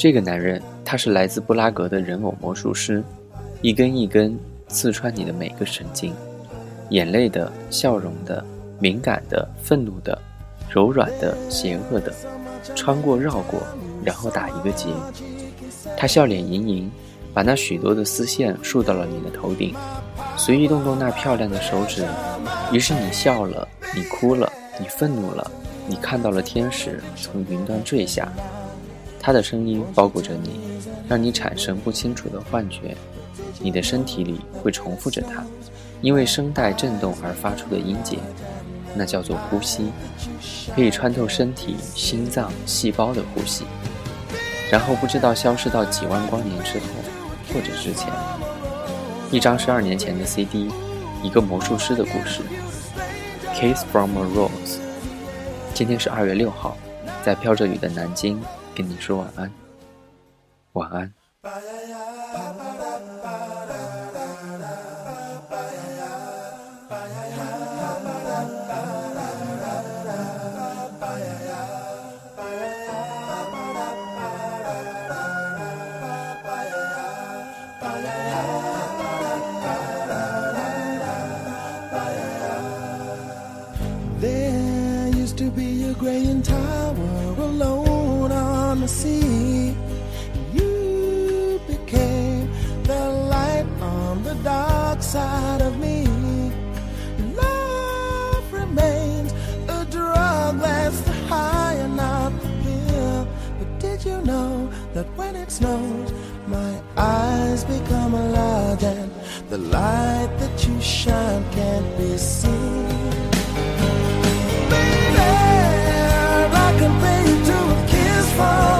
这个男人，他是来自布拉格的人偶魔术师，一根一根刺穿你的每个神经，眼泪的、笑容的、敏感的、愤怒的、柔软的、邪恶的，穿过、绕过，然后打一个结。他笑脸盈盈，把那许多的丝线束到了你的头顶，随意动动那漂亮的手指，于是你笑了，你哭了，你愤怒了。你看到了天使从云端坠下，他的声音包裹着你，让你产生不清楚的幻觉。你的身体里会重复着它，因为声带震动而发出的音节，那叫做呼吸，可以穿透身体、心脏、细胞的呼吸，然后不知道消失到几万光年之后，或者之前。一张十二年前的 CD，一个魔术师的故事，《Kiss from a Rose》。今天是二月六号，在飘着雨的南京，跟你说晚安，晚安。graying tower alone the sea. You became the light on the dark side of me. Love remains a drug that's the high and not the pill. But did you know that when it snows, my eyes become large and the light that you shine can't be seen? 梦。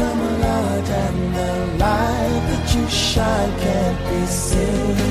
shine can't be seen?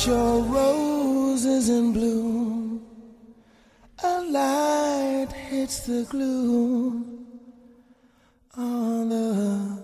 Your rose is in bloom. A light hits the gloom on the